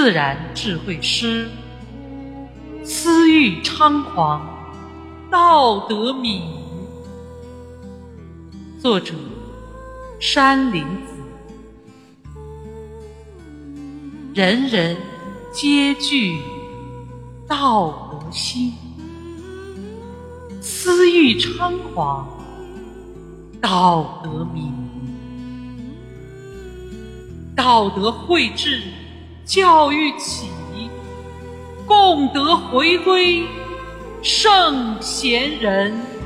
自然智慧师，思欲猖狂，道德敏。作者：山林子。人人皆具道德心，思欲猖狂，道德敏。道德绘制，教育起，共德回归圣贤人。